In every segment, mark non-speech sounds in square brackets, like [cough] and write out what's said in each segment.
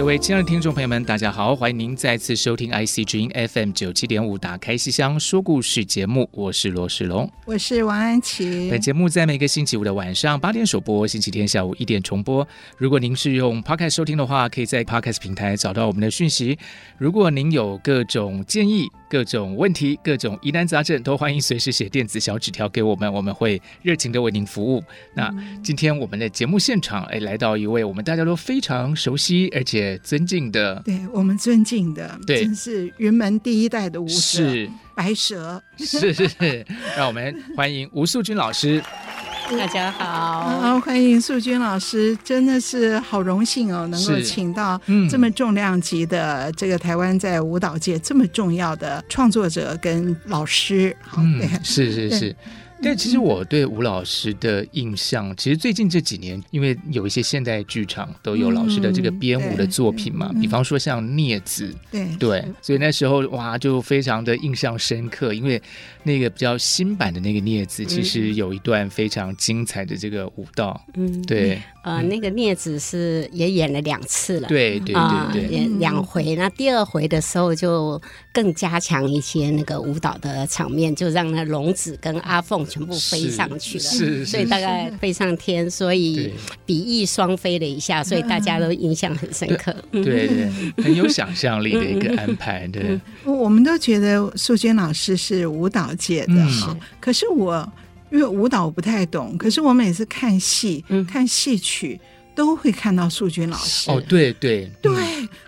各位亲爱的听众朋友们，大家好，欢迎您再次收听 IC 之音 FM 九七点五，打开西厢说故事节目，我是罗世龙，我是王安琪。本节目在每个星期五的晚上八点首播，星期天下午一点重播。如果您是用 Podcast 收听的话，可以在 Podcast 平台找到我们的讯息。如果您有各种建议、各种问题、各种疑难杂症，都欢迎随时写电子小纸条给我们，我们会热情的为您服务。那今天我们的节目现场，哎，来到一位我们大家都非常熟悉，而且尊敬的，对我们尊敬的，对，真是云门第一代的舞者，是。白蛇，[laughs] 是是是，让我们欢迎吴素君老师。大家好，好，欢迎素君老师，真的是好荣幸哦，能够请到这么重量级的这个台湾在舞蹈界这么重要的创作者跟老师，好，嗯，是是是。但其实我对吴老师的印象，其实最近这几年，因为有一些现代剧场都有老师的这个编舞的作品嘛，比方说像《镊子》，对对，所以那时候哇，就非常的印象深刻，因为那个比较新版的那个《镊子》，其实有一段非常精彩的这个舞蹈，嗯，对，呃，那个《镊子》是也演了两次了，对对对对，演两回，那第二回的时候就更加强一些那个舞蹈的场面，就让那龙子跟阿凤。全部飞上去了，是，所以大概飞上天，所以比翼双飞了一下，所以大家都印象很深刻。对对，很有想象力的一个安排。对，我们都觉得素娟老师是舞蹈界的哈，可是我因为舞蹈我不太懂，可是我每次看戏，看戏曲。都会看到素君老师。哦，对对。对，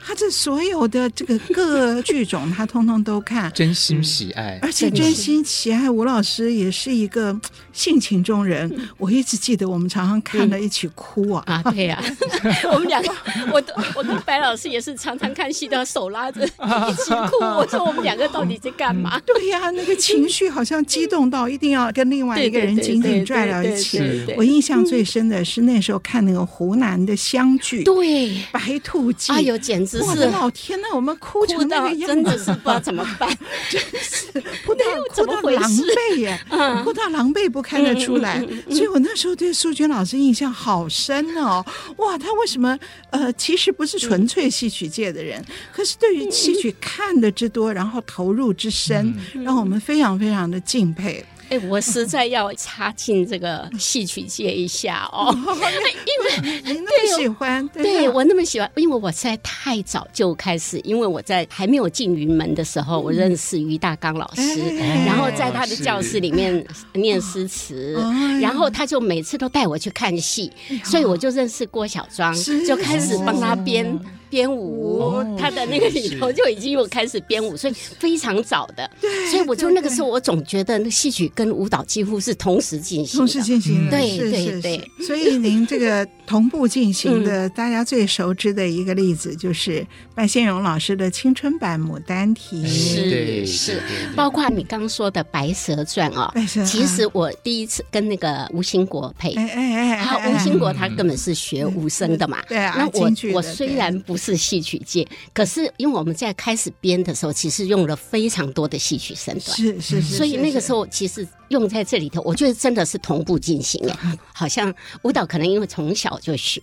他这所有的这个各剧种，他通通都看，真心喜爱，而且真心。喜爱吴老师也是一个性情中人。我一直记得我们常常看了一起哭啊。啊，对呀，[laughs] 我们两个，我我跟白老师也是常常看戏都要手拉着一起哭。我说我们两个到底在干嘛？对呀，那个情绪好像激动到一定要跟另外一个人紧紧拽到一起。我印象最深的是那时候看那个湖南的相聚，对。白兔记，哎呦，简直是。我的老天呐，我们哭成那个样子，真的是不知道怎么办，真 [laughs] 是哭到哭到狼狈耶，[laughs] 哭到狼狈不看得出来。所以我那时候对素娟老师印象好深哦，哇，他为什么呃，其实不是纯粹戏曲界的人，可是对于戏曲看的之多，然后投入之深，让我们非常非常的敬佩。哎，我实在要插进这个戏曲界一下哦，[laughs] 因为你那么喜欢，对我那么喜欢，因为我实在太早就开始，因为我在还没有进云门的时候，我认识于大刚老师，然后在他的教室里面 [laughs] 念诗词，然后他就每次都带我去看戏，所以我就认识郭小庄，就开始帮他编。编舞，他的那个里头就已经有开始编舞，所以非常早的。对，所以我就那个时候，我总觉得那戏曲跟舞蹈几乎是同时进行，同时进行。对对对。所以您这个同步进行的，大家最熟知的一个例子就是白先勇老师的青春版《牡丹亭》。是是，包括你刚说的《白蛇传》哦。其实我第一次跟那个吴兴国配，哎哎哎，吴兴国他根本是学武生的嘛。对啊。那我我虽然不是。是戏曲界，可是因为我们在开始编的时候，其实用了非常多的戏曲身段，是是是，所以那个时候其实。用在这里头，我觉得真的是同步进行哎，[laughs] 好像舞蹈可能因为从小就学，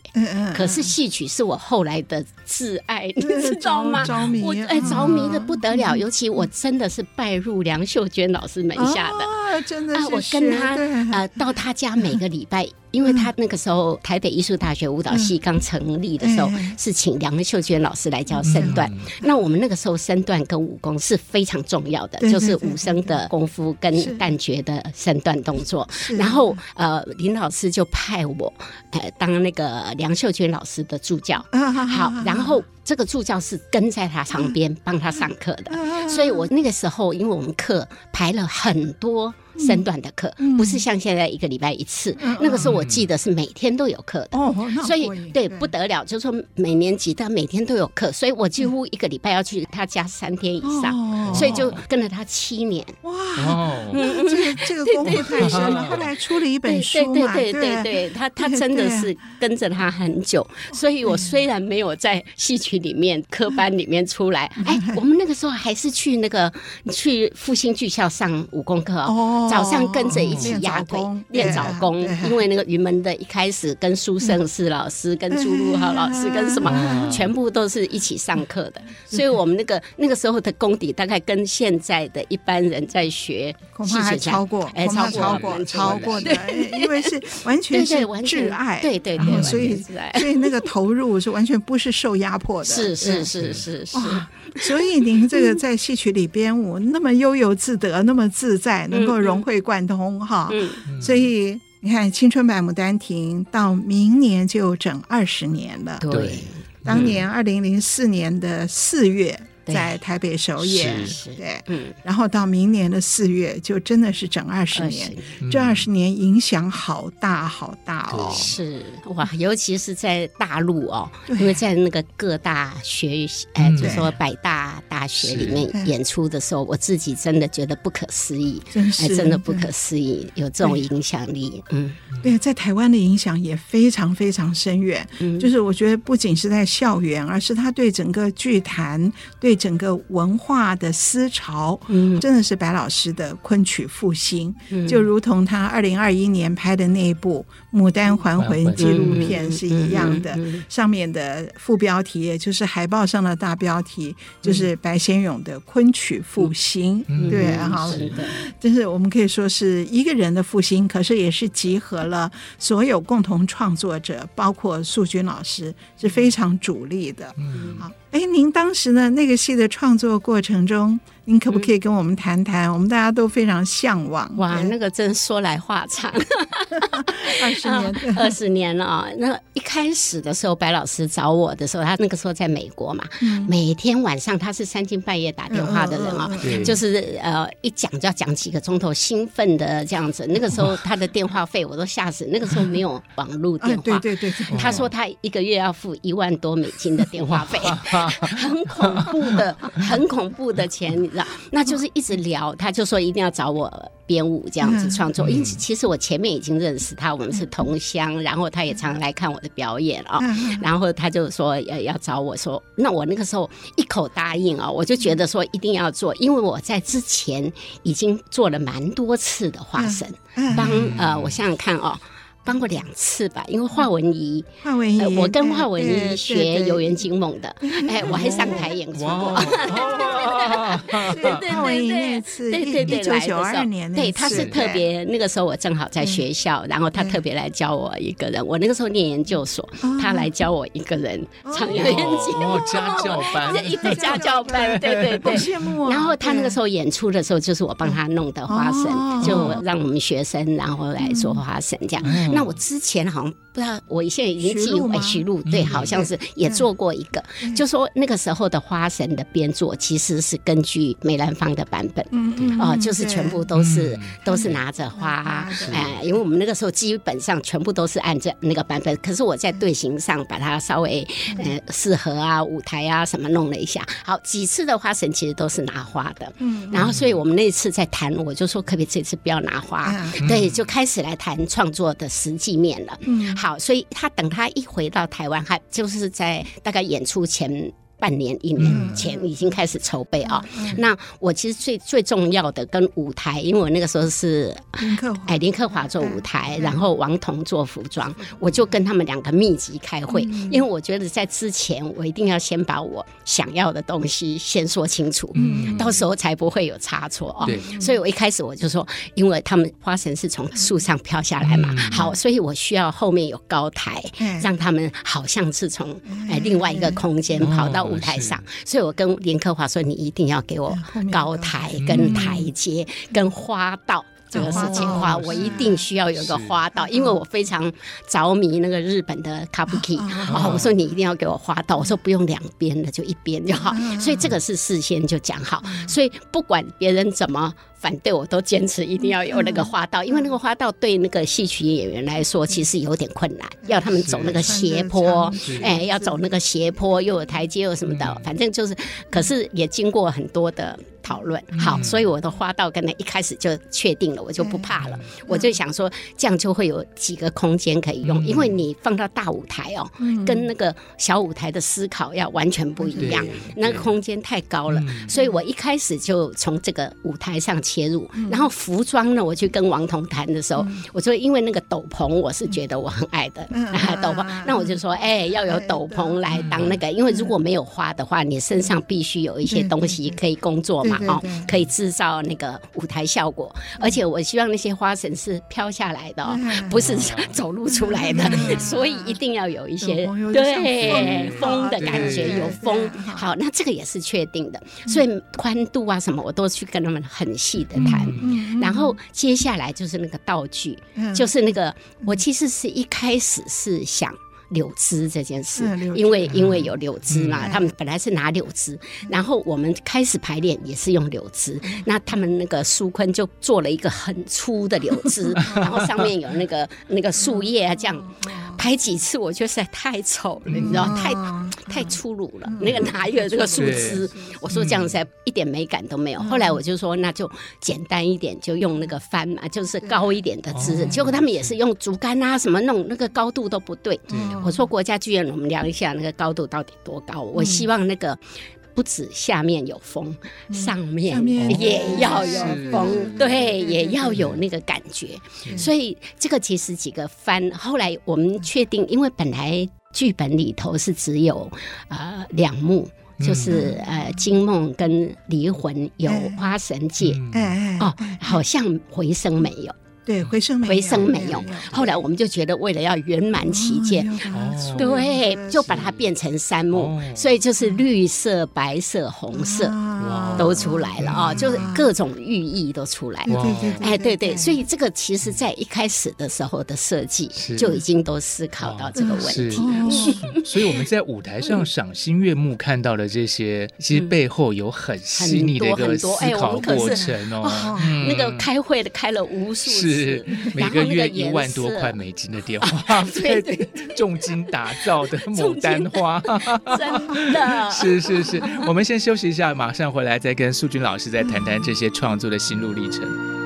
可是戏曲是我后来的挚爱，你知道吗？[laughs] 着迷，我哎着迷的不得了，尤其我真的是拜入梁秀娟老师门下的，真的是我跟他呃到他家每个礼拜，因为他那个时候台北艺术大学舞蹈系刚成立的时候，是请梁秀娟老师来教身段。那我们那个时候身段跟武功是非常重要的，就是武生的功夫跟旦角的。的身段动作。然后呃，林老师就派我呃当那个梁秀娟老师的助教。[laughs] 好，然后这个助教是跟在他旁边帮他上课的，所以我那个时候因为我们课排了很多。身段的课不是像现在一个礼拜一次，那个时候我记得是每天都有课的，所以对不得了，就是说每年级他每天都有课，所以我几乎一个礼拜要去他家三天以上，所以就跟了他七年。哇，嗯，这个这个功夫太深了。[laughs] 后来出了一本书嘛，对对对对，他他真的是跟着他很久，所以我虽然没有在戏曲里面科班里面出来，哎，我们那个时候还是去那个去复兴剧校上武功课哦。早上跟着一起压腿练早功，因为那个云门的一开始跟苏胜士老师、跟朱露豪老师、跟什么，全部都是一起上课的，所以我们那个那个时候的功底，大概跟现在的一般人在学，恐怕还超过，哎，超过，超过的，[laughs] 因为是完全是挚爱，对对对，所以所以那个投入是完全不是受压迫的，是是是是是。所以您这个在戏曲里编舞那么悠游自得，那么自在，能够融会贯通哈。所以你看《青春版牡丹亭》到明年就整二十年了。对，当年二零零四年的四月。在台北首演，对，嗯，然后到明年的四月，就真的是整二十年，这二十年影响好大好大哦，是。哇，尤其是在大陆哦，因为在那个各大学，哎，就说百大大学里面演出的时候，我自己真的觉得不可思议，真是真的不可思议，有这种影响力，嗯，对，在台湾的影响也非常非常深远，嗯，就是我觉得不仅是在校园，而是他对整个剧坛对。整个文化的思潮，嗯，真的是白老师的昆曲复兴，嗯、就如同他二零二一年拍的那一部《牡丹还魂》纪录片是一样的。上面的副标题，也就是海报上的大标题，就是白先勇的昆曲复兴。嗯、对，好，是的，就是我们可以说是一个人的复兴，可是也是集合了所有共同创作者，包括素君老师是非常主力的。嗯，好。哎，您当时呢？那个戏的创作过程中，您可不可以跟我们谈谈？嗯、我们大家都非常向往。哇，那个真说来话长，[laughs] 二十年，二十年了啊！那一开始的时候，白老师找我的时候，他那个时候在美国嘛，嗯、每天晚上他是三更半夜打电话的人啊，嗯、就是呃一讲就要讲几个钟头，兴奋的这样子。那个时候他的电话费我都吓死，那个时候没有网络电话，对对对，他说他一个月要付一万多美金的电话费。[laughs] 很恐怖的，很恐怖的钱，你知道？那就是一直聊，他就说一定要找我编舞这样子创作。因此，其实我前面已经认识他，我们是同乡，然后他也常常来看我的表演啊。然后他就说要要找我说，那我那个时候一口答应啊，我就觉得说一定要做，因为我在之前已经做了蛮多次的化身，帮呃，我想想看哦。帮过两次吧，因为华文怡，华文怡，我跟华文怡学《游园惊梦》的，哎，我还上台演出过。对对对对，对对对，一九九二年，对，他是特别那个时候我正好在学校，然后他特别来教我一个人。我那个时候念研究所，他来教我一个人唱《游园惊梦》家教班，[laughs] 一个家教班，对 [laughs] 对对，羡慕。然后他那个时候演出的时候，就是我帮他弄的花神，就让我们学生然后来做花神这样。那我之前好像不知道，我现在已经记回徐璐，对，好像是也做过一个，就说那个时候的花神的编作其实是根据梅兰芳的版本，嗯哦，就是全部都是都是拿着花，哎，因为我们那个时候基本上全部都是按照那个版本，可是我在队形上把它稍微呃适合啊舞台啊什么弄了一下，好几次的花神其实都是拿花的，嗯，然后所以我们那次在谈，我就说可不可以这次不要拿花，对，就开始来谈创作的事。实际面了，嗯，好，所以他等他一回到台湾，还就是在大概演出前。半年一年前已经开始筹备啊。那我其实最最重要的跟舞台，因为我那个时候是林克华，哎，林克华做舞台，然后王彤做服装，我就跟他们两个密集开会，因为我觉得在之前我一定要先把我想要的东西先说清楚，嗯，到时候才不会有差错啊。所以我一开始我就说，因为他们花神是从树上飘下来嘛，好，所以我需要后面有高台，让他们好像是从哎另外一个空间跑到。舞台上，所以我跟林克华说：“你一定要给我高台、跟台阶、跟花道。”这个事情的话，我一定需要有一个花道，因为我非常着迷那个日本的 Kabuki 啊。我说你一定要给我花道，我说不用两边的，就一边就好。所以这个是事先就讲好，所以不管别人怎么。反对我都坚持一定要有那个花道，因为那个花道对那个戏曲演员来说其实有点困难，要他们走那个斜坡，哎，要走那个斜坡，又有台阶又什么的，反正就是，可是也经过很多的。讨论。好，所以我的花道跟他一开始就确定了，我就不怕了。我就想说，这样就会有几个空间可以用，因为你放到大舞台哦，跟那个小舞台的思考要完全不一样，那个空间太高了。所以我一开始就从这个舞台上切入，然后服装呢，我去跟王彤谈的时候，我说因为那个斗篷，我是觉得我很爱的 [laughs] 斗篷，那我就说，哎，要有斗篷来当那个，因为如果没有花的话，你身上必须有一些东西可以工作。哦，可以制造那个舞台效果，而且我希望那些花神是飘下来的哦，不是走路出来的，[laughs] 所以一定要有一些对风的感觉，有风。好，那这个也是确定的，所以宽度啊什么，我都去跟他们很细的谈。然后接下来就是那个道具，就是那个我其实是一开始是想。柳枝这件事，因为因为有柳枝嘛，他们本来是拿柳枝，然后我们开始排练也是用柳枝，那他们那个苏坤就做了一个很粗的柳枝，[laughs] 然后上面有那个那个树叶啊，这样排几次，我觉得实在太丑了，你知道，太太粗鲁了，那个拿一个这个树枝，我说这样实在一点美感都没有。后来我就说那就简单一点，就用那个帆嘛，就是高一点的枝，结果他们也是用竹竿啊什么弄，那个高度都不对。我说国家剧院，我们量一下那个高度到底多高？我希望那个不止下面有风，上面也要有风，对，也要有那个感觉。所以这个其实几个翻，后来我们确定，因为本来剧本里头是只有呃两幕，就是呃惊梦跟离魂有花神界，哦，好像回声没有。对，回声没有，回声没有。后来我们就觉得，为了要圆满起见，对，就把它变成三幕，所以就是绿色、白色、红色都出来了啊，就是各种寓意都出来。了。哎，对对，所以这个其实在一开始的时候的设计就已经都思考到这个问题。所以我们在舞台上赏心悦目看到的这些，其实背后有很细腻的一个思考过程哦。那个开会的开了无数次。是每个月一万多块美金的电话 [laughs] [laughs] 费，对，重金打造的牡丹花，[laughs] 真的。是是是。我们先休息一下，马上回来再跟素君老师再谈谈这些创作的心路历程。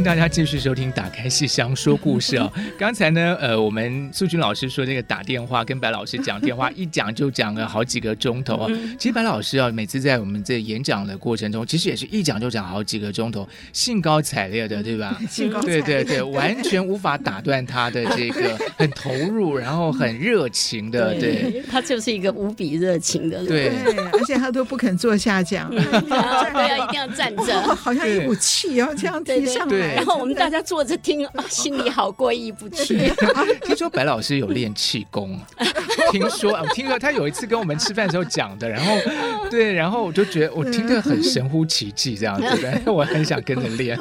迎大家继续收听《打开戏箱说故事》哦。[laughs] 刚才呢，呃，我们素君老师说那个打电话跟白老师讲电话，一讲就讲了好几个钟头啊。其实白老师啊，每次在我们这演讲的过程中，其实也是一讲就讲好几个钟头，兴高采烈的，对吧？[laughs] 兴高采烈，对对对，完全无法打断他的这个 [laughs] 很投入，然后很热情的，对。他就是一个无比热情的人，对，而且他都不肯坐下讲，对啊，一定要站着，好像一股气要这样提上来。然后我们大家坐着听，[laughs] 心里好过意不去。听说白老师有练气功，[laughs] 听说啊，听说他有一次跟我们吃饭的时候讲的，然后对，然后我就觉得我听得很神乎其技这样子的，[laughs] 我很想跟着练。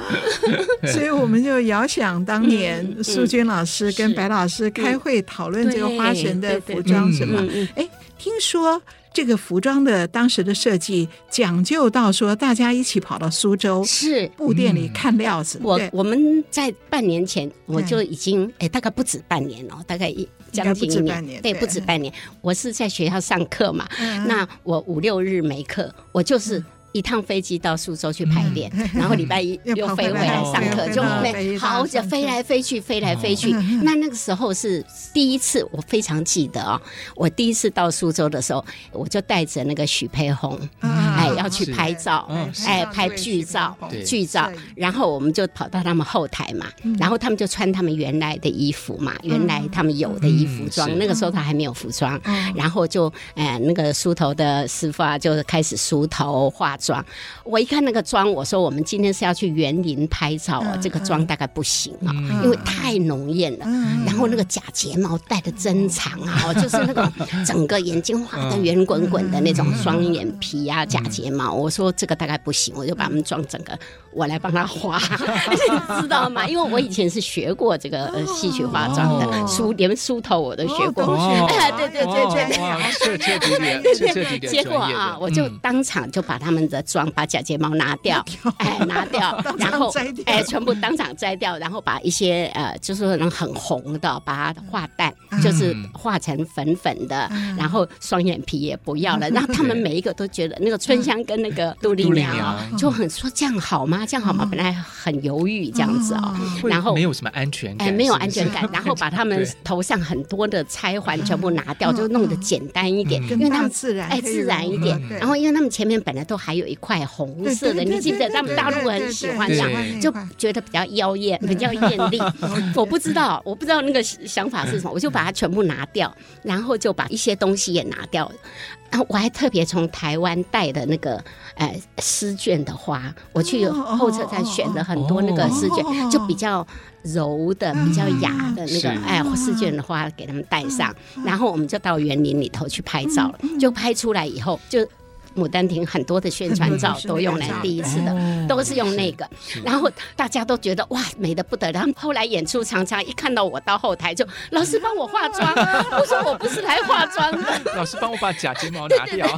所以我们就遥想当年素娟老师跟白老师开会讨论这个花神的服装什么？哎，听说。这个服装的当时的设计讲究到说，大家一起跑到苏州是布店里看料子。我我们在半年前我就已经哎，大概不止半年了，大概一将近一年，对，不止半年。我是在学校上课嘛，那我五六日没课，我就是。一趟飞机到苏州去排练，[laughs] 然后礼拜一又飞回来上课，就飞好就飞来飞去，飞来飞去。[laughs] 那那个时候是第一次，我非常记得哦。我第一次到苏州的时候，我就带着那个许培红，哎，哎，要去拍照，哎，拍剧照，剧照。然后我们就跑到他们后台嘛，然后他们就穿他们原来的衣服嘛，原来他们有的衣服装。那个时候他还没有服装，然后就哎，那个梳头的师傅啊，就开始梳头化妆。我一看那个妆，我说我们今天是要去园林拍照啊，这个妆大概不行啊，因为太浓艳了。然后那个假睫毛戴的真长啊，[laughs] 就是那个整个眼睛画的圆滚滚的那种双眼皮啊，假睫毛。我说这个大概不行，我就把他们妆整个我来帮他画，[laughs] 你知道吗？因为我以前是学过这个呃戏曲化妆的，梳连梳头我都学过。[laughs] 对，对对对对对，结果啊，我就当场就把他们的妆，把假睫毛拿掉，[laughs] 哎，拿掉，[laughs] 然后哎，全部当场摘掉，然后把一些呃，就是那种很红的，把它画淡，就是画成粉粉的，然后双眼皮也不要了。[laughs] 然后他们每一个都觉得那个春香跟那个杜丽娘就很说这样好吗？这样好吗？本来很犹豫这样子哦，然后没有什么安全感，哎，没有安全感。然后把他们头上很多的钗环全部拿掉，就弄得简单一点，因为他们自然哎自然一点。然后因为他们前面本来都还有一块红色的，你记得他们大陆很喜欢这样，就觉得比较妖艳，比较艳丽。[laughs] 我不知道，我不知道那个想法是什么，我就把它全部拿掉，然后就把一些东西也拿掉。然后我还特别从台湾带的那个呃丝绢的花，我去后车站选了很多那个丝绢，就比较柔的、比较雅的那个哎丝绢的花给他们带上，然后我们就到园林里头去拍照了，就拍出来以后就。牡丹亭很多的宣传照 [laughs] 都用来第一次的，都是用那个，然后大家都觉得哇美的不得了。后来演出常常一看到我到后台就老师帮我化妆，[laughs] 我说我不是来化妆的，老师帮我把假睫毛拿掉，[laughs]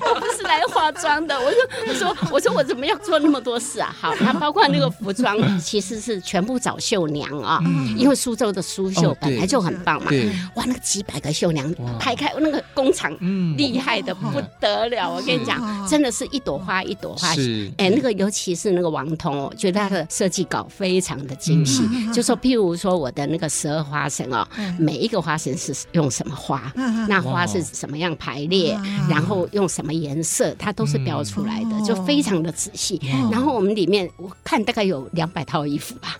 我不是来化妆的。我说我说我说我怎么要做那么多事啊？好，那包括那个服装其实是全部找绣娘啊，因为苏州的苏绣本来就很棒嘛，哇那个几百个绣娘排开那个工厂厉害的不得了。跟你讲，真的是一朵花一朵花，哎，那个尤其是那个王彤，我觉得他的设计稿非常的精细。就说，譬如说我的那个十二花神哦，每一个花神是用什么花，那花是什么样排列，然后用什么颜色，它都是标出来的，就非常的仔细。然后我们里面我看大概有两百套衣服吧，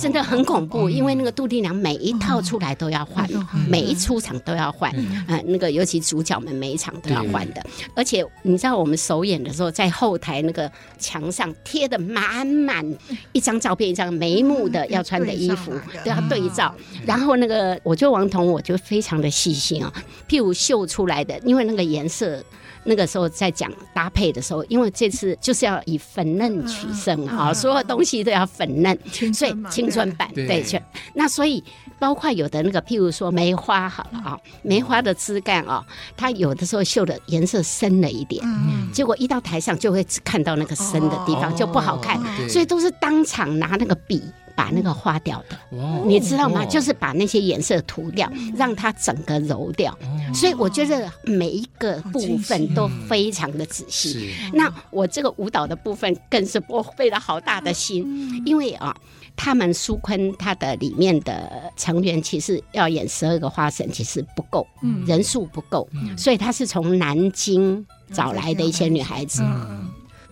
真的很恐怖，因为那个杜丽娘每一套出来都要换，每一出场都要换，嗯，那个尤其主角们每一场都要换的，而且。你知道我们首演的时候，在后台那个墙上贴的满满一张照片，一张眉目的要穿的衣服都要对照。然后那个，我觉得王彤，我就非常的细心啊。譬如绣出来的，因为那个颜色，那个时候在讲搭配的时候，因为这次就是要以粉嫩取胜啊，所有东西都要粉嫩，所以青春版对，那所以。包括有的那个，譬如说梅花好了啊，梅花的枝干啊，它有的时候绣的颜色深了一点，结果一到台上就会只看到那个深的地方就不好看，所以都是当场拿那个笔把那个花掉的，你知道吗？就是把那些颜色涂掉，让它整个揉掉。所以我觉得每一个部分都非常的仔细。那我这个舞蹈的部分更是我费了好大的心，因为啊。他们苏坤他的里面的成员其实要演十二个花神，其实不够，人数不够，所以他是从南京找来的一些女孩子，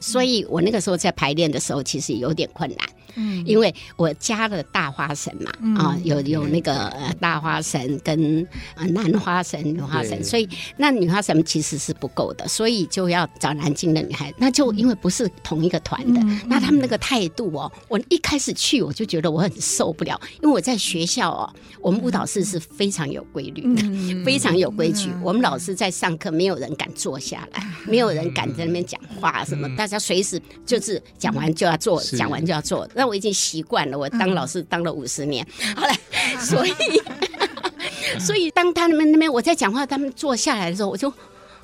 所以我那个时候在排练的时候，其实有点困难。嗯，因为我加了大花神嘛，啊，有有那个大花神跟男花神、女花神，所以那女花神其实是不够的，所以就要找南京的女孩。那就因为不是同一个团的，那他们那个态度哦，我一开始去我就觉得我很受不了，因为我在学校哦，我们舞蹈室是非常有规律的，非常有规矩。我们老师在上课，没有人敢坐下来，没有人敢在那边讲话什么，大家随时就是讲完就要做，讲完就要坐。我已经习惯了，我当老师当了五十年，好了，所以，[laughs] 所以当他们那边我在讲话，他们坐下来的时候，我就，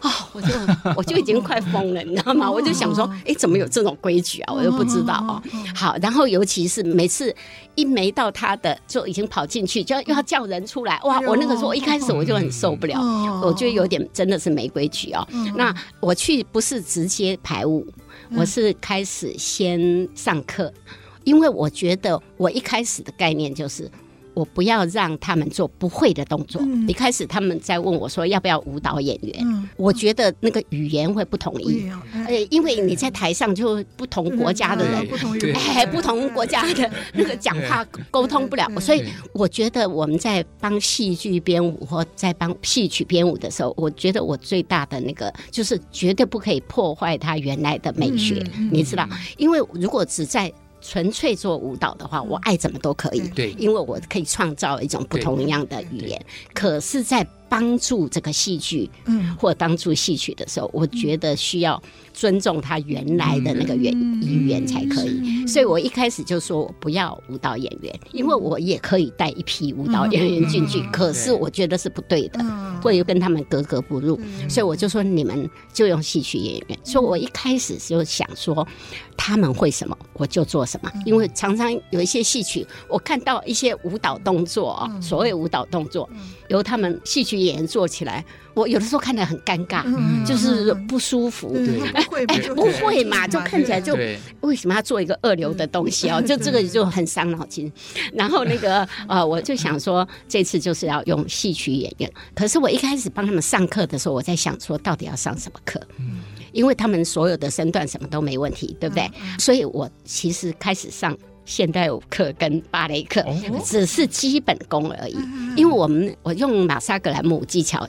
哦，我就我就已经快疯了，你知道吗？我就想说，哎，怎么有这种规矩啊？我又不知道哦。好，然后尤其是每次一没到他的，就已经跑进去，就要又要叫人出来。哇，我那个时候一开始我就很受不了，我觉得有点真的是没规矩哦。那我去不是直接排舞，我是开始先上课。因为我觉得我一开始的概念就是，我不要让他们做不会的动作。一开始他们在问我说要不要舞蹈演员，我觉得那个语言会不统一，呃，因为你在台上就不同国家的人，哎，不同国家的那个讲话沟通不了，所以我觉得我们在帮戏剧编舞或在帮戏曲编舞的时候，我觉得我最大的那个就是绝对不可以破坏它原来的美学，你知道，因为如果只在纯粹做舞蹈的话，我爱怎么都可以，对，因为我可以创造一种不同样的语言。可是，在帮助这个戏剧，嗯，或帮助戏曲的时候，我觉得需要尊重他原来的那个原语言才可以。所以我一开始就说我不要舞蹈演员，因为我也可以带一批舞蹈演员进去，可是我觉得是不对的，会跟他们格格不入。所以我就说你们就用戏曲演员。所以我一开始就想说他们会什么我就做什么，因为常常有一些戏曲，我看到一些舞蹈动作啊，所谓舞蹈动作由他们戏曲演做起来，我有的时候看得很尴尬，就是不舒服。哎哎，不会嘛？就看起来就为什么要做一个二流的东西哦？就这个就很伤脑筋。然后那个 [laughs] 呃，我就想说这次就是要用戏曲演员。可是我一开始帮他们上课的时候，我在想说到底要上什么课？因为他们所有的身段什么都没问题，对不对？所以我其实开始上。现代舞课跟芭蕾课只是基本功而已，因为我们我用马萨格兰姆技巧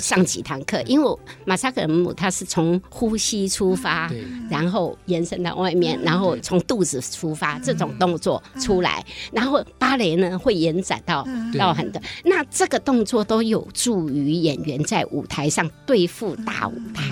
上几堂课，因为马萨格兰姆它是从呼吸出发，然后延伸到外面，然后从肚子出发这种动作出来，然后芭蕾呢会延展到到很多，那这个动作都有助于演员在舞台上对付大舞台。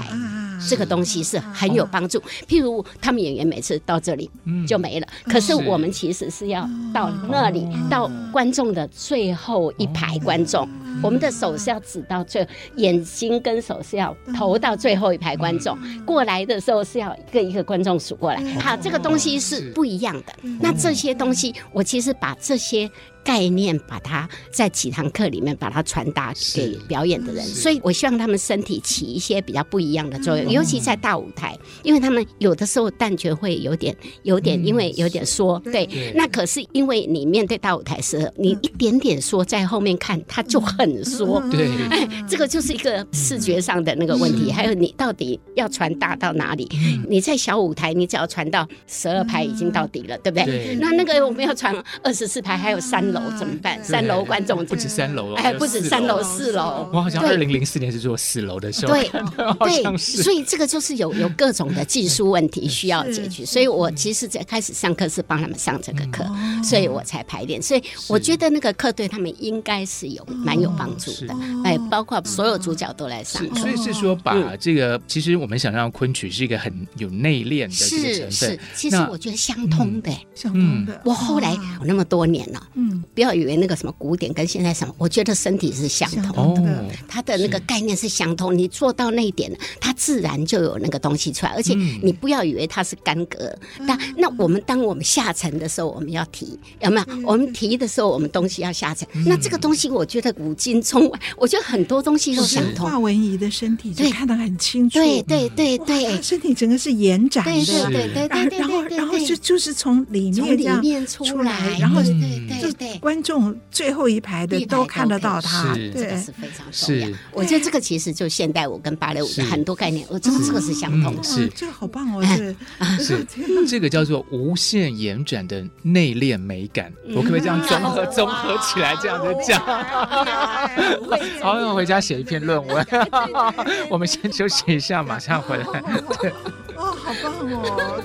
这个东西是很有帮助。譬如他们演员每次到这里就没了，可是我们其实是要到那里，到观众的最后一排观众，我们的手是要指到最，眼睛跟手是要投到最后一排观众。过来的时候是要一个一个观众数过来。好，这个东西是不一样的。那这些东西，我其实把这些。概念，把它在几堂课里面把它传达给表演的人，所以我希望他们身体起一些比较不一样的作用，尤其在大舞台，因为他们有的时候旦角会有点有点，因为有点缩，对，那可是因为你面对大舞台时，你一点点缩在后面看，它就很缩，对，哎，这个就是一个视觉上的那个问题，还有你到底要传达到哪里？你在小舞台，你只要传到十二排已经到底了，对不对？那那个我们要传二十四排，还有三。楼怎么办？三楼观众不止三楼哎，不止三楼，四楼。我好像二零零四年是做四楼的时候，对 [laughs] 对，所以这个就是有有各种的技术问题需要解决。[laughs] 所以我其实在开始上课是帮他们上这个课，所以我才排练。所以我觉得那个课对他们应该是有蛮有帮助的。哎，包括所有主角都来上课。所以是说，把这个其实我们想让昆曲是一个很有内敛的这个成分。是是，其实我觉得相通的，相通的。我后来有那么多年了，嗯。不要以为那个什么古典跟现在什么，我觉得身体是相通的，它的那个概念是相通。你做到那一点，它自然就有那个东西出来。而且你不要以为它是干戈，但那我们当我们下沉的时候，我们要提有没有？我们提的时候，我们东西要下沉。那这个东西，我觉得古今中外，我觉得很多东西都相通。华文怡的身体就看得很清楚，对对对对，身体整个是延展的，对对对对对，然后然后就就是从里面里面出来，然后对对对。观众最后一排的都看得到他，这个是非常重要。我觉得这个其实就现代舞跟芭蕾舞的很多概念，我觉得这个是相同的。是这个好棒哦，[laughs] 是这个叫做无限延展的内敛美感。我可不可以这样综合综合起来这样子讲？好，我回家写一篇论文。[laughs] 我们先休息一下，马上回来。哦，好棒哦。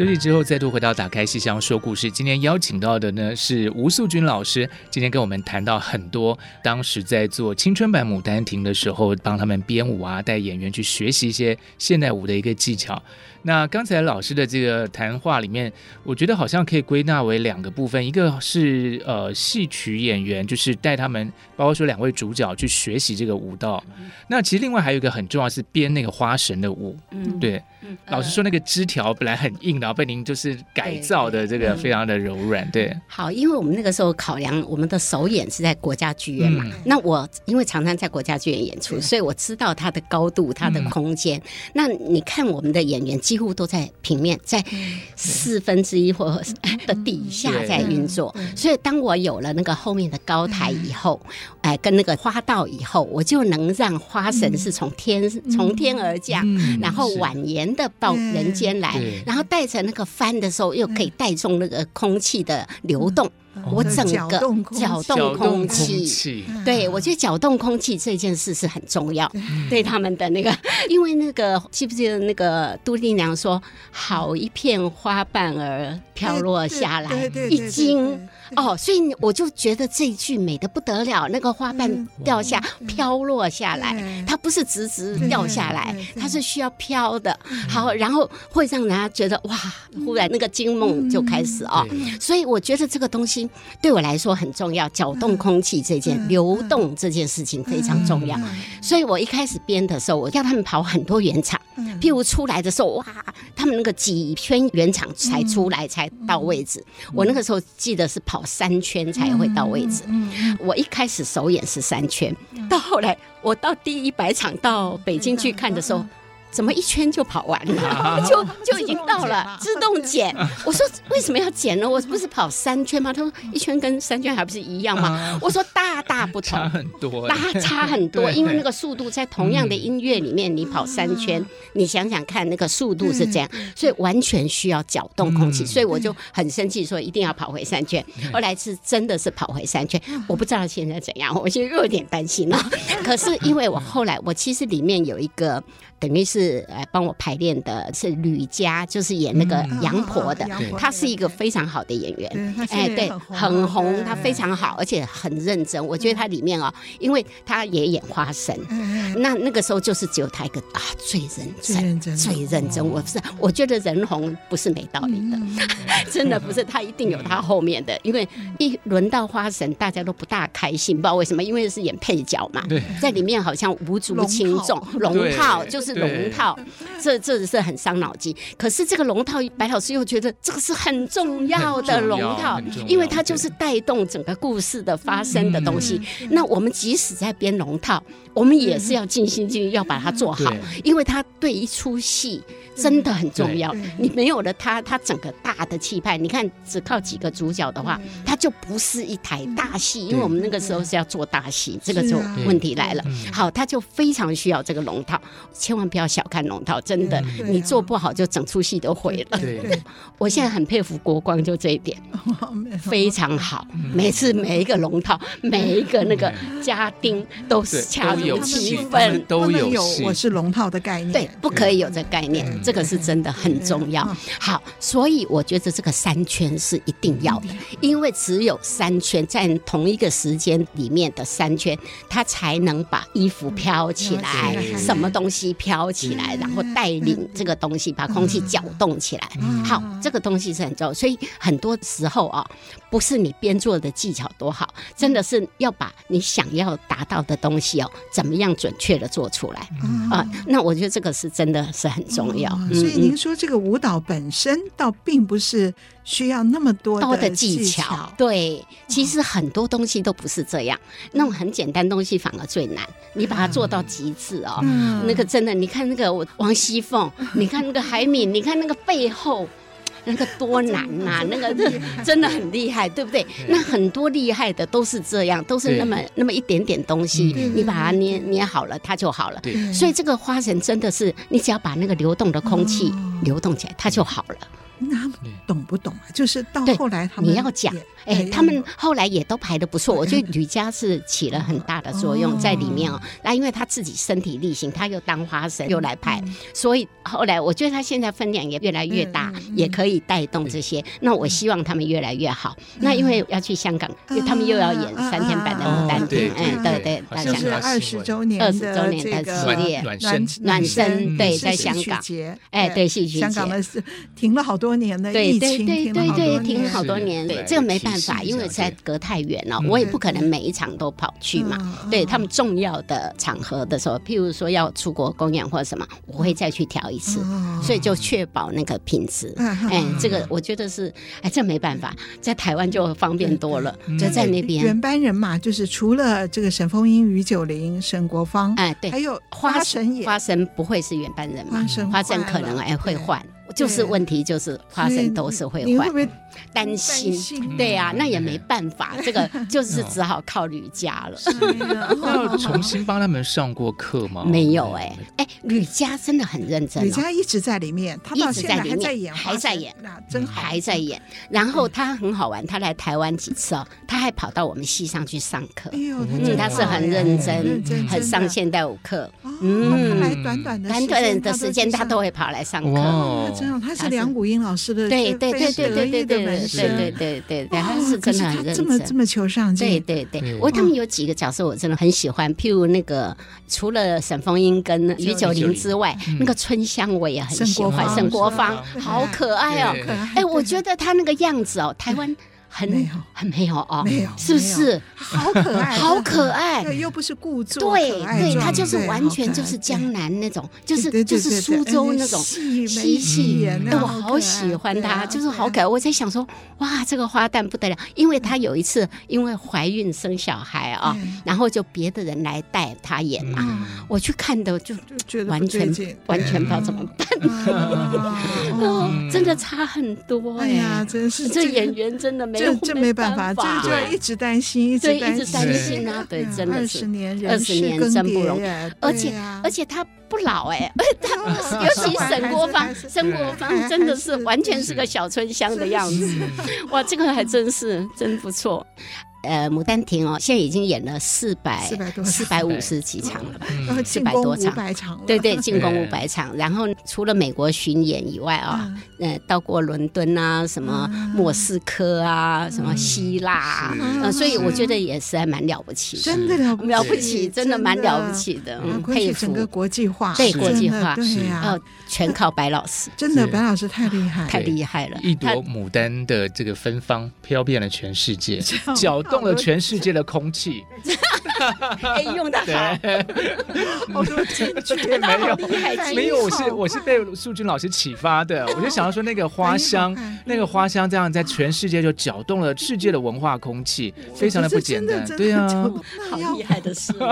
休息之后，再度回到打开戏箱说故事。今天邀请到的呢是吴素君老师，今天跟我们谈到很多当时在做青春版《牡丹亭》的时候，帮他们编舞啊，带演员去学习一些现代舞的一个技巧。那刚才老师的这个谈话里面，我觉得好像可以归纳为两个部分，一个是呃戏曲演员，就是带他们，包括说两位主角去学习这个舞蹈。嗯、那其实另外还有一个很重要是编那个花神的舞，嗯，对。嗯、老师说那个枝条本来很硬，然后被您就是改造的这个非常的柔软，对。好，因为我们那个时候考量我们的首演是在国家剧院嘛，嗯、那我因为常常在国家剧院演出，所以我知道它的高度、它的空间。嗯、那你看我们的演员。几乎都在平面，在四分之一或的底下在运作，所以当我有了那个后面的高台以后，哎，跟那个花道以后，我就能让花神是从天从天而降，然后蜿蜒的到人间来，然后带着那个帆的时候，又可以带动那个空气的流动。我整个搅动空气，对，我觉得搅动空气这件事是很重要，对他们的那个，[laughs] 因为那个记不记得那个杜丽娘说，好一片花瓣儿飘落下来，一惊。哦，所以我就觉得这一句美的不得了。那个花瓣掉下，飘落下来，它不是直直掉下来，它是需要飘的。好，然后会让人家觉得哇，忽然那个惊梦就开始哦。所以我觉得这个东西对我来说很重要，搅动空气这件流动这件事情非常重要。所以我一开始编的时候，我要他们跑很多原厂，譬如出来的时候，哇，他们那个几圈原厂才出来才到位置。我那个时候记得是跑。三圈才会到位置。我一开始首演是三圈，到后来我到第一百场到北京去看的时候。怎么一圈就跑完了？[laughs] [laughs] 就就已经到了，自动减。[laughs] 我说为什么要减呢？我不是跑三圈吗？他说一圈跟三圈还不是一样吗？我说大大不同，差很多，大差很多。因为那个速度在同样的音乐里面，你跑三圈，你想想看，那个速度是这样，所以完全需要搅动空气。所以我就很生气，说一定要跑回三圈。后来是真的是跑回三圈，我不知道现在怎样，我就又有点担心了。可是因为我后来，我其实里面有一个。等于是呃帮我排练的是吕佳，就是演那个杨婆的，她是一个非常好的演员，哎对，很红，她非常好，而且很认真。我觉得她里面哦，因为她也演花神，那那个时候就是只有她一个啊最认真，最认真。我是我觉得人红不是没道理的，[laughs] 真的不是，她一定有她后面的，因为一轮到花神，大家都不大开心，不知道为什么，因为是演配角嘛，在里面好像无足轻重，龙套就是。龙套，这这是很伤脑筋。可是这个龙套，白老师又觉得这个是很重要的龙套，因为它就是带动整个故事的发生的东西。那我们即使在编龙套，我们也是要尽心尽力要把它做好，因为它对一出戏真的很重要。你没有了它，它整个大的气派，你看只靠几个主角的话，它就不是一台大戏。因为我们那个时候是要做大戏，这个就问题来了。好，它就非常需要这个龙套，千万。不要小看龙套，真的，你做不好就整出戏都毁了。[laughs] 我现在很佩服国光，就这一点。[laughs] 非常好。每次每一个龙套，每一个那个家丁都是恰如其分，都有我是龙套的概念，对，不可以有这概念，这个是真的很重要。好，所以我觉得这个三圈是一定要的，因为只有三圈在同一个时间里面的三圈，它才能把衣服飘起来，什么东西飘。飘起来，然后带领这个东西把空气搅动起来。好，这个东西是很重要。所以很多时候啊，不是你编做的技巧多好，真的是要把你想要达到的东西哦，怎么样准确的做出来啊？那我觉得这个是真的是很重要。所以您说这个舞蹈本身倒并不是需要那么多的技巧。对，其实很多东西都不是这样，那种很简单东西反而最难。你把它做到极致哦，那个真的你。你看那个王熙凤，[laughs] 你看那个海敏，你看那个背后那个多难呐、啊，[laughs] 那个真的很厉害，对不对？那很多厉害的都是这样，都是那么那么一点点东西，你把它捏捏好了，它就好了。所以这个花神真的是，你只要把那个流动的空气流动起来，它就好了。懂不懂啊？就是到后来他们你要讲，哎，他们后来也都排的不错。我觉得吕嘉是起了很大的作用在里面哦。那因为他自己身体力行，他又当花神又来排，所以后来我觉得他现在分量也越来越大，也可以带动这些。那我希望他们越来越好。那因为要去香港，因为他们又要演三天版的《牡丹亭》，嗯，对对，在香港。二十周年二十周年的系列。暖身暖身，对，在香港，哎，对，戏剧香港的是停了好多年的疫情，对对对，停了好多年，对，这个没办法，因为实在隔太远了，我也不可能每一场都跑去嘛。对他们重要的场合的时候，譬如说要出国公演或者什么，我会再去调一次，所以就确保那个品质。哎，这个我觉得是，哎，这没办法，在台湾就方便多了，就在那边。原班人马就是除了这个沈凤英、于九龄、沈国芳，哎，对，还有花神也，花神不会是原班人马，花神可能哎会换。就是问题，就是花生都是会坏，担心，对呀，那也没办法，这个就是只好靠吕家了。要 [laughs] 重新帮他们上过课吗？没有哎，哎，吕家真的很认真，吕家一直在里面，他一直在里面，还在演，真还在演。然后他很好玩，他来台湾几次哦，他还跑到我们系上去上课，嗯，他是很认真，很上现代舞课，嗯，来短短的短短的时间，他都会跑来上课。他是梁谷英老师的对对对对对对对对对对对，他是真的很认真，这么这么求上进。对对对，我他们有几个角色我真的很喜欢，譬如那个除了沈凤英跟于九龄之外，那个春香我也很喜欢，沈国芳好可爱哦，哎，我觉得他那个样子哦，台湾。[laughs] 很很没有哦，没有，是不是？好可爱，好可爱，[laughs] 又不是故作，对对，他就是完全就是江南那种，就是就是苏州那种细细，哎，我好喜欢他，就是好可爱。我在想说，哇，这个花旦不得了，因为他有一次因为怀孕生小孩啊，然后就别的人来带他演嘛，我去看的就完全完全不知道怎么办，[laughs] 真的差很多哎呀，真是这演员真的没。这这没办法，这就要一直担心，一直担心。啊！对，真的是。二十年，二十年真不容易。而且而且他不老哎，[laughs] [laughs] 他尤其沈国芳，沈国芳真的是完全是个小春香的样子。哇，这个还真是真不错。呃，《牡丹亭》哦，现在已经演了四百四百多四百五十几场了吧？四百多场，对对，进攻五百场。然后除了美国巡演以外啊，呃，到过伦敦啊，什么莫斯科啊，什么希腊啊，所以我觉得也是还蛮了不起，真的了了不起，真的蛮了不起的，佩服。整个国际化，对国际化，对呀，全靠白老师，真的白老师太厉害，太厉害了。一朵牡丹的这个芬芳飘遍了全世界，角。动了全世界的空气，可 [laughs] 以，用的好，好多 [laughs] 金句，没有，没有，我是我是被素君老师启发的，我就想要说那个花香，那个花香这样在全世界就搅动了世界的文化空气，非常的不简单，对啊，好厉害的诗人，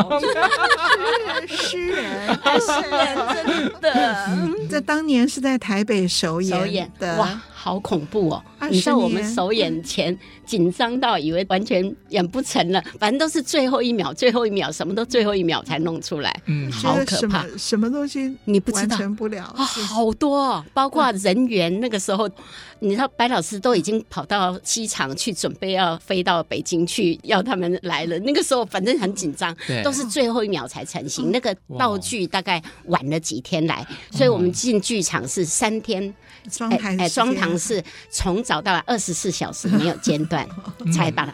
诗人，诗人，真的，在当年是在台北首演。的，哇。好恐怖哦！你知道我们首演前紧张到以为完全演不成了，反正都是最后一秒，最后一秒，什么都最后一秒才弄出来。嗯，好可怕，什么东西你不知道？完成不了啊，好多，包括人员。那个时候，你知道白老师都已经跑到机场去准备要飞到北京去，要他们来了。那个时候反正很紧张，都是最后一秒才成型。那个道具大概晚了几天来，所以我们进剧场是三天。装台哎，装堂是从早到晚二十四小时没有间断，才把它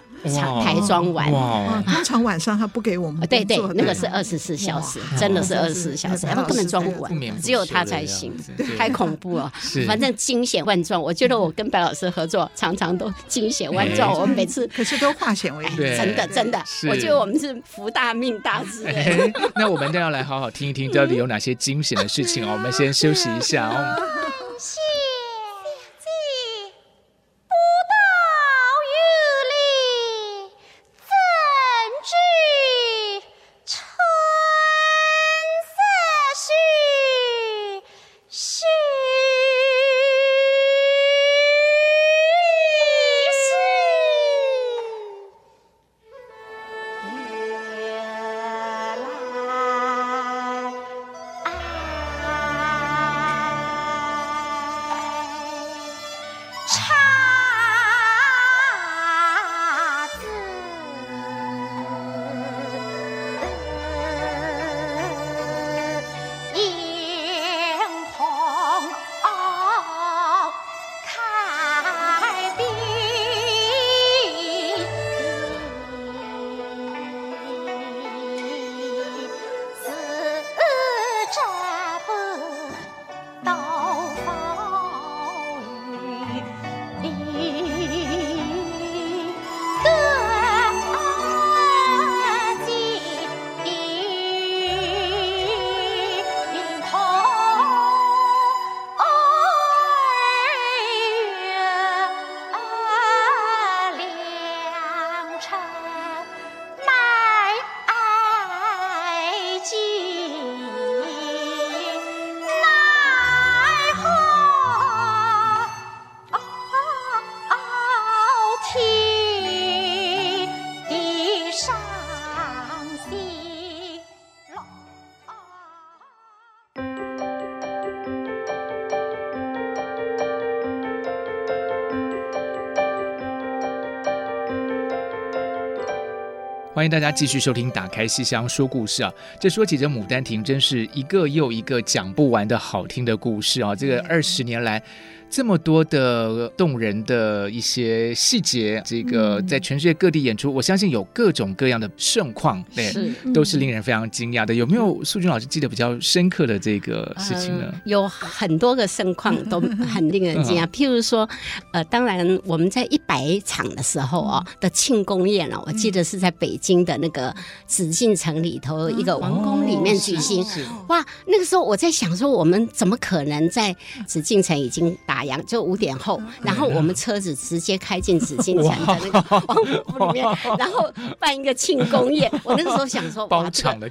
台装完。通常晚上他不给我们。对对，那个是二十四小时，真的是二十四小时，他们根本装不完，只有他才行，太恐怖了。反正惊险万状，我觉得我跟白老师合作常常都惊险万状，我们每次可是都化险为夷，真的真的，我觉得我们是福大命大之人。那我们都要来好好听一听，到底有哪些惊险的事情哦。我们先休息一下哦。欢迎大家继续收听《打开西厢说故事》啊！这说起这《牡丹亭》，真是一个又一个讲不完的好听的故事啊！这个二十年来。这么多的动人的一些细节，这个在全世界各地演出，嗯、我相信有各种各样的盛况，对，是都是令人非常惊讶的。有没有素君老师记得比较深刻的这个事情呢？呃、有很多个盛况都很令人惊讶，譬如说，呃，当然我们在一百场的时候啊、哦、的庆功宴哦，我记得是在北京的那个紫禁城里头一个王宫里面举行。哇，那个时候我在想说，我们怎么可能在紫禁城已经打。就五点后，然后我们车子直接开进紫禁城的那个 [laughs] 王府里面，然后办一个庆功宴。[laughs] 我那个时候想说，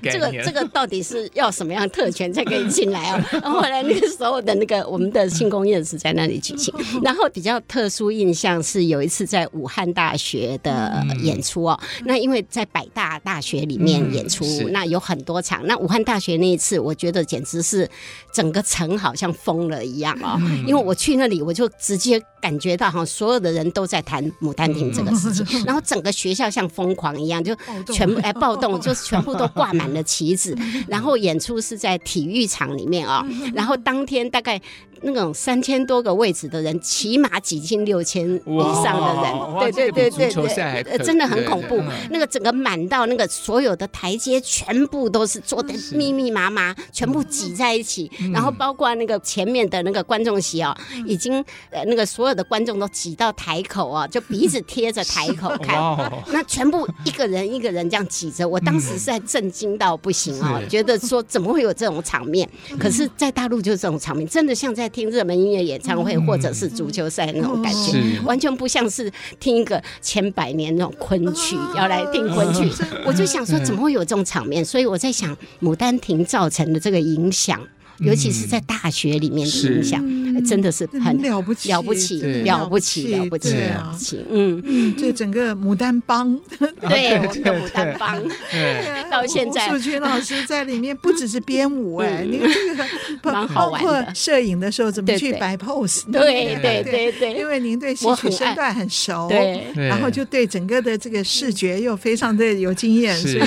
这个这个到底是要什么样特权才可以进来啊？[laughs] 然后后来那个时候的那个我们的庆功宴是在那里举行。然后比较特殊印象是有一次在武汉大学的演出哦，那因为在百大大学里面演出，那有很多场。那武汉大学那一次，我觉得简直是整个城好像疯了一样啊，因为我去那。那里我就直接感觉到哈，所有的人都在谈《牡丹亭》这个事情，[laughs] 然后整个学校像疯狂一样，就全部哎暴动，就是全部都挂满了旗子。[laughs] 然后演出是在体育场里面啊，[laughs] 然后当天大概那种三千多个位置的人，起码挤进六千以上的人，对对对对对，真的很恐怖。那个整个满到那个所有的台阶全部都是坐的密密麻麻，全部挤在一起，然后包括那个前面的那个观众席哦。已经呃，那个所有的观众都挤到台口啊，就鼻子贴着台口 [laughs] 看，那全部一个人一个人这样挤着，我当时是在震惊到不行啊，觉得说怎么会有这种场面？可是，在大陆就是这种场面，真的像在听热门音乐演唱会或者是足球赛那种感觉，完全不像是听一个千百年那种昆曲，要来听昆曲。我就想说，怎么会有这种场面？所以我在想，《牡丹亭》造成的这个影响。尤其是在大学里面的影响，真的是很了不起，了不起，了不起，了不起，了不起。嗯嗯，这整个牡丹帮，[laughs] 对，[laughs] 我们的牡丹帮，到现在，素君老师在里面不只是编舞哎，那个这个 [laughs] 蛮好玩的。摄影的时候怎么去摆 pose？对对对对，因为您对戏曲身段很熟，对，然后就对整个的这个视觉又非常的有经验，所以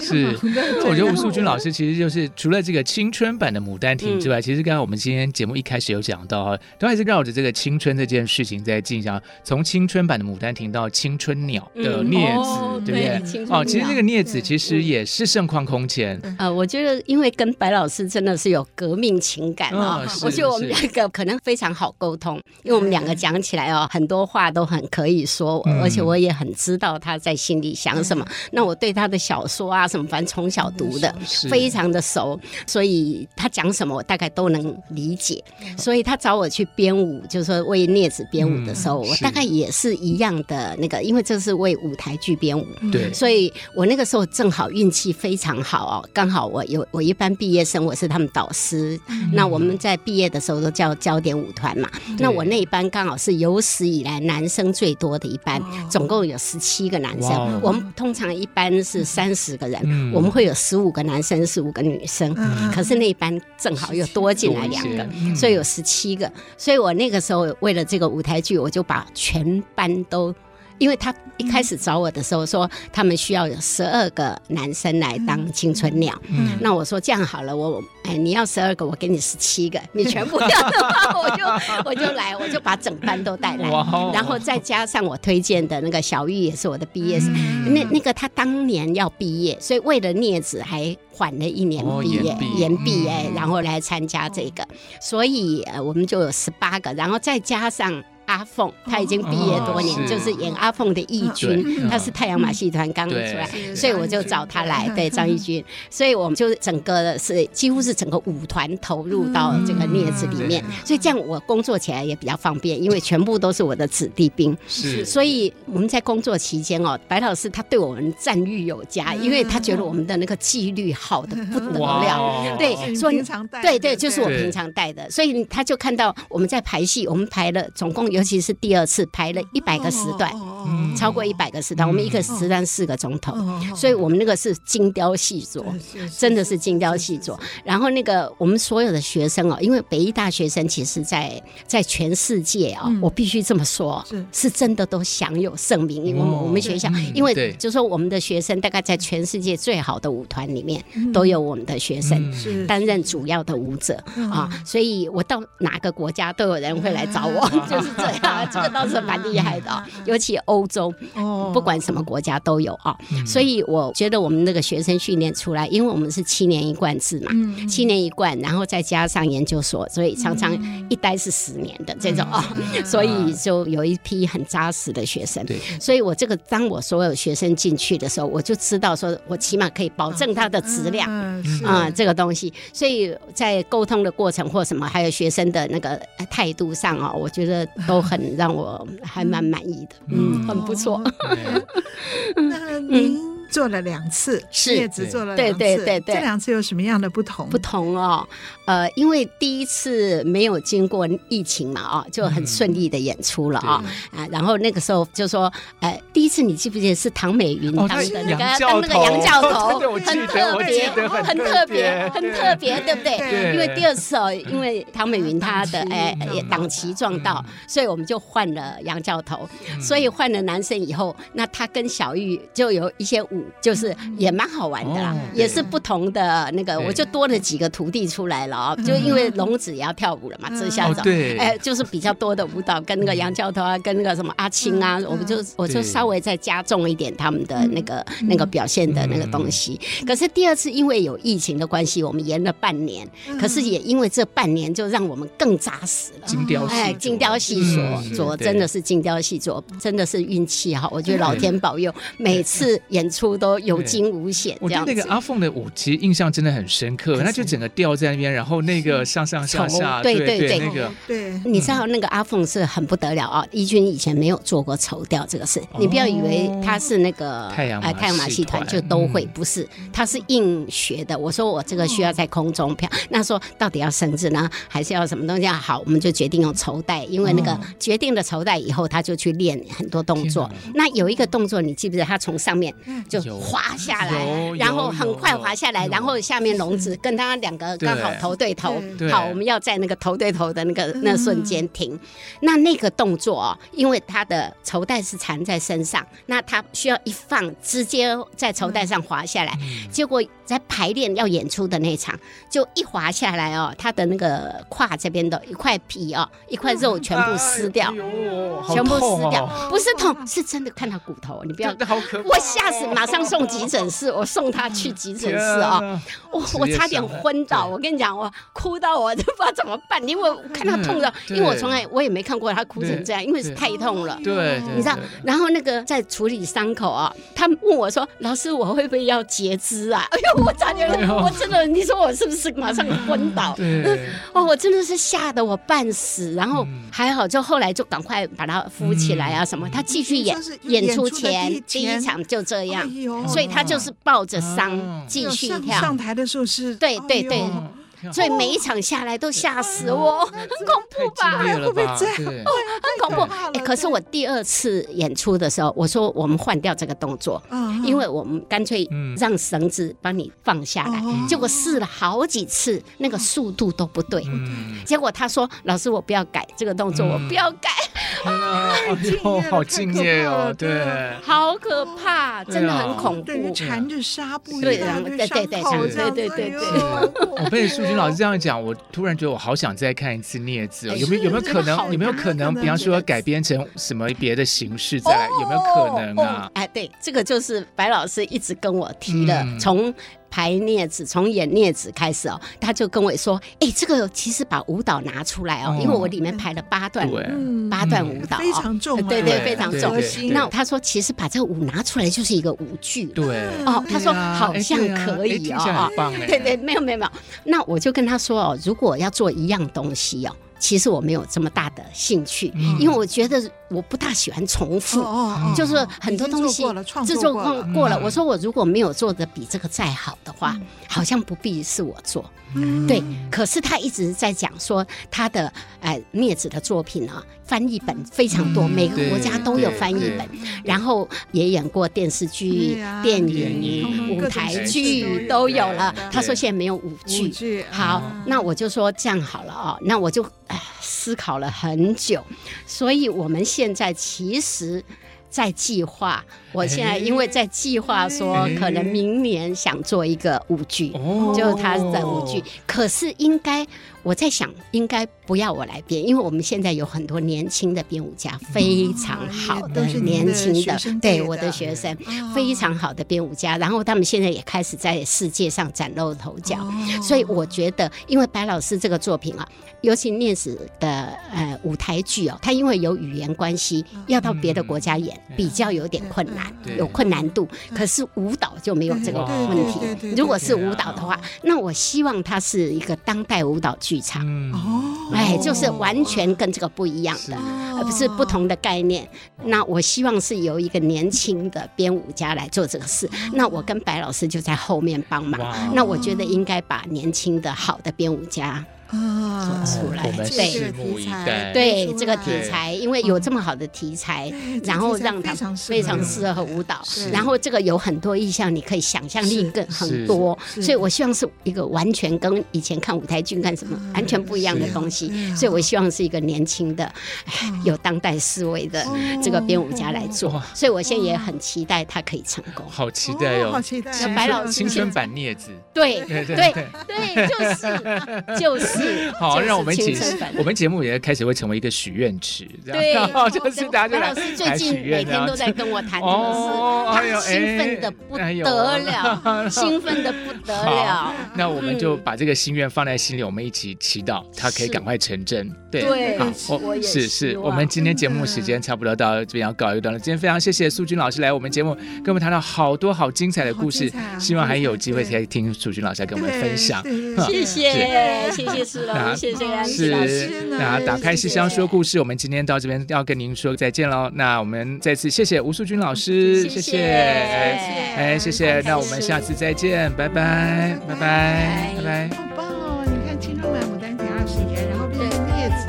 是。我觉得吴素君老师其实就是除了这个青春版的牡丹亭之外，其实刚刚我们今天节目一开始有讲到哈，都还是绕着这个青春这件事情在进行。从青春版的牡丹亭到青春鸟的镊子，对不对？哦，其实这个镊子其实也是盛况空前。呃，我觉得因为跟白老师真的是有革命情感啊，我觉得我们两个可能非常好沟通，因为我们两个讲起来哦，很多话都很可以说，而且我也很知道他在心里想什么。那我对他的小说啊什么，反正从小读的，非常的熟，所以他讲什么我大概都能理解，所以他找我去编舞，就是说为镊子编舞的时候，我大概也是一样的那个，因为这是为舞台剧编舞，对，所以我那个时候正好运气非常好哦，刚好我有我一般毕业生，我是他们导师，那我们在毕业的时候都叫焦点舞团嘛，那我那一班刚好是有史以来男生最多的一班，总共有十七个男生，我们通常一班是三十个人，我们会有十五个男生，十五个女生，可是那一班。正好又多进来两个，嗯、所以有十七个。所以我那个时候为了这个舞台剧，我就把全班都。因为他一开始找我的时候说，他们需要有十二个男生来当青春鸟。嗯，那我说这样好了，我哎，你要十二个，我给你十七个，[laughs] 你全部要的话，我就我就来，我就把整班都带来，然后再加上我推荐的那个小玉也是我的毕业生，那那个他当年要毕业，所以为了镊子还缓了一年毕业延毕。哎，然后来参加这个，所以呃我们就有十八个，然后再加上。阿凤，他已经毕业多年，就是演阿凤的义军，他是太阳马戏团刚出来，所以我就找他来，对张义军，所以我们就整个是几乎是整个舞团投入到这个镊子里面，所以这样我工作起来也比较方便，因为全部都是我的子弟兵，是，所以我们在工作期间哦，白老师他对我们赞誉有加，因为他觉得我们的那个纪律好的不得了，对，所以对对，就是我平常带的，所以他就看到我们在排戏，我们排了总共有。尤其是第二次排了一百个时段，超过一百个时段，我们一个时段四个钟头，所以我们那个是精雕细琢，真的是精雕细琢。然后那个我们所有的学生哦，因为北医大学生其实在在全世界啊，我必须这么说，是。真的都享有盛名。因为我们学校，因为就说我们的学生大概在全世界最好的舞团里面都有我们的学生担任主要的舞者啊，所以我到哪个国家都有人会来找我，[laughs] 就是这样，这个倒是蛮厉害的。[laughs] 尤其欧洲，不管什么国家都有啊，所以我觉得我们那个学生训练出来，因为我们是七年一贯制嘛，七年一贯，然后再加上研究所，所以常常一待是十年的这种啊，[laughs] 所以就有一批很扎实的学生。所以我这个当我所有学生进去的时候，我就知道说我起码可以保证他的质量啊，这个东西。所以在沟通的过程或什么，还有学生的那个态度上啊，我觉得都很让我还蛮满意的，嗯，很不错。[laughs] 那您做了两次，是。也只做了两次，对对对对，这两次有什么样的不同？不同哦，呃，因为第一次没有经过疫情嘛，啊，就很顺利的演出了啊啊，然后那个时候就说，呃，第一次你记不记得是唐美云当的那个当那个杨教头，很特别，很特别，很特别，对不对？对。因为第二次哦，因为唐美云她的哎档期撞到，所以我们就换了杨教头，所以换了男生以后，那他跟小玉就有一些舞。就是也蛮好玩的啦，也是不同的那个，我就多了几个徒弟出来了啊，就因为龙子也要跳舞了嘛，这下子，哎，就是比较多的舞蹈，跟那个杨教头啊，跟那个什么阿青啊，我们就我就稍微再加重一点他们的那个那个表现的那个东西。可是第二次因为有疫情的关系，我们延了半年，可是也因为这半年就让我们更扎实了，精雕哎，精雕细琢，琢真的是精雕细琢，真的是运气哈，我觉得老天保佑，每次演出。都有惊无险。我觉得那个阿凤的舞其实印象真的很深刻，那就整个吊在那边，然后那个上上下下，对对对，那个对。你知道那个阿凤是很不得了啊！一军以前没有做过绸吊这个事，你不要以为他是那个太阳太阳马戏团就都会，不是，他是硬学的。我说我这个需要在空中飘，那说到底要绳子呢，还是要什么东西？好，我们就决定用绸带，因为那个决定了绸带以后，他就去练很多动作。那有一个动作，你记不记得？他从上面就。滑下来，然后很快滑下来，然后下面笼子跟他两个刚好头对头。好，我们要在那个头对头的那个那瞬间停。那那个动作哦，因为他的绸带是缠在身上，那他需要一放，直接在绸带上滑下来。结果在排练要演出的那场，就一滑下来哦，他的那个胯这边的一块皮哦，一块肉全部撕掉，全部撕掉，不是痛，是真的看到骨头。你不要，[laughs] 我吓死，马上。送急诊室，我送他去急诊室啊！我我差点昏倒，我跟你讲，我哭到我都不知道怎么办，因为我看他痛的，因为我从来我也没看过他哭成这样，因为是太痛了。对，你知道，然后那个在处理伤口啊，他问我说：“老师，我会不会要截肢啊？” [laughs] 哎呦，我差点，我真的，你说我是不是马上昏倒？[laughs] 哦，我真的是吓得我半死，然后还好，就后来就赶快把他扶起来啊什么，他继续演，演出前第一场就这样。所以他就是抱着伤继续跳。上台的时候是，对对对，[laughs] 所以每一场下来都吓死我，很恐怖吧？会不会这样？很恐怖。哎，可是我第二次演出的时候，我说我们换掉这个动作，因为我们干脆让绳子帮你放下来。结果试了好几次，那个速度都不对。结果他说：“老师，我不要改这个动作，我不要改。” [laughs] 好敬业哦，对，好可怕，真的很恐怖，缠着纱布，对，对对对对对对对。我被淑君老师这样讲，我突然觉得我好想再看一次《镊子》哦，有没有 [laughs] 有没有可能？有没有可能？比方说改编成什么别的形式再来？有没有可能啊？哎，对，这个就是白老师一直跟我提的，从。排镊子，从演镊子开始哦，他就跟我说：“哎，这个其实把舞蹈拿出来哦，因为我里面排了八段，八段舞蹈，非常重，对对，非常重。那他说，其实把这个舞拿出来就是一个舞剧，对。哦。他说好像可以哦，对对，没有没有没有。那我就跟他说哦，如果要做一样东西哦。”其实我没有这么大的兴趣，因为我觉得我不大喜欢重复，就是很多东西制作过过了。我说我如果没有做的比这个再好的话，好像不必是我做。嗯、对。可是他一直在讲说他的呃镊子的作品啊，翻译本非常多，嗯、每个国家都有翻译本，然后也演过电视剧、啊、电影、舞台剧都有了。他说现在没有舞剧，好，那我就说这样好了哦，那我就思考了很久，所以我们现在其实。在计划，我现在因为在计划说，可能明年想做一个舞剧，就是他的舞剧，可是应该。我在想，应该不要我来编，因为我们现在有很多年轻的编舞家，非常好的年轻的，对我的学生，非常好的编舞家。然后他们现在也开始在世界上崭露头角。所以我觉得，因为白老师这个作品啊，尤其念史的呃舞台剧哦，他因为有语言关系，要到别的国家演，比较有点困难，有困难度。可是舞蹈就没有这个问题。如果是舞蹈的话，那我希望它是一个当代舞蹈剧。剧场哦，哎，就是完全跟这个不一样的，而不是不同的概念。那我希望是由一个年轻的编舞家来做这个事。那我跟白老师就在后面帮忙。那我觉得应该把年轻的好的编舞家。啊，出来。对，对这个题材，因为有这么好的题材，然后让它非常适合。舞蹈，然后这个有很多意象，你可以想象力更很多，所以我希望是一个完全跟以前看舞台剧干什么完全不一样的东西，所以我希望是一个年轻的、有当代思维的这个编舞家来做，所以我现在也很期待他可以成功，好期待哦，好期待，白老师青春版镊子，对对对。对，就是 [laughs] 就是。好，让我们一起。我们节目也开始会成为一个许愿池，对，[laughs] 就是大家老师最近每天都在跟我谈这个事，他兴奋的不得了，[laughs] 兴奋的不得了。那我们就把这个心愿放在心里，我们一起祈祷，他可以赶快成真。对，好，是是，我们今天节目时间差不多到这边要告一段落。今天非常谢谢苏军老师来我们节目，跟我们谈到好多好精彩的故事，希望还有机会再听素君老师来跟我们分享。谢谢，[laughs] 谢谢。是了，谢谢安琪老师。那打开信箱说故事，我们今天到这边要跟您说再见喽。那我们再次谢谢吴素君老师，谢谢，哎，谢谢。那我们下次再见，拜拜，拜拜，拜拜。好棒哦！你看青春版牡丹亭二十年，然后变成镊子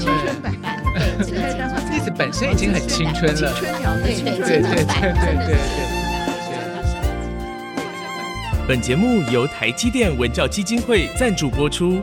青春版，对，这个镊 [laughs] 子本身已经很青春了，青春了，对对对对对对。本节目由台积电文教基金会赞助播出。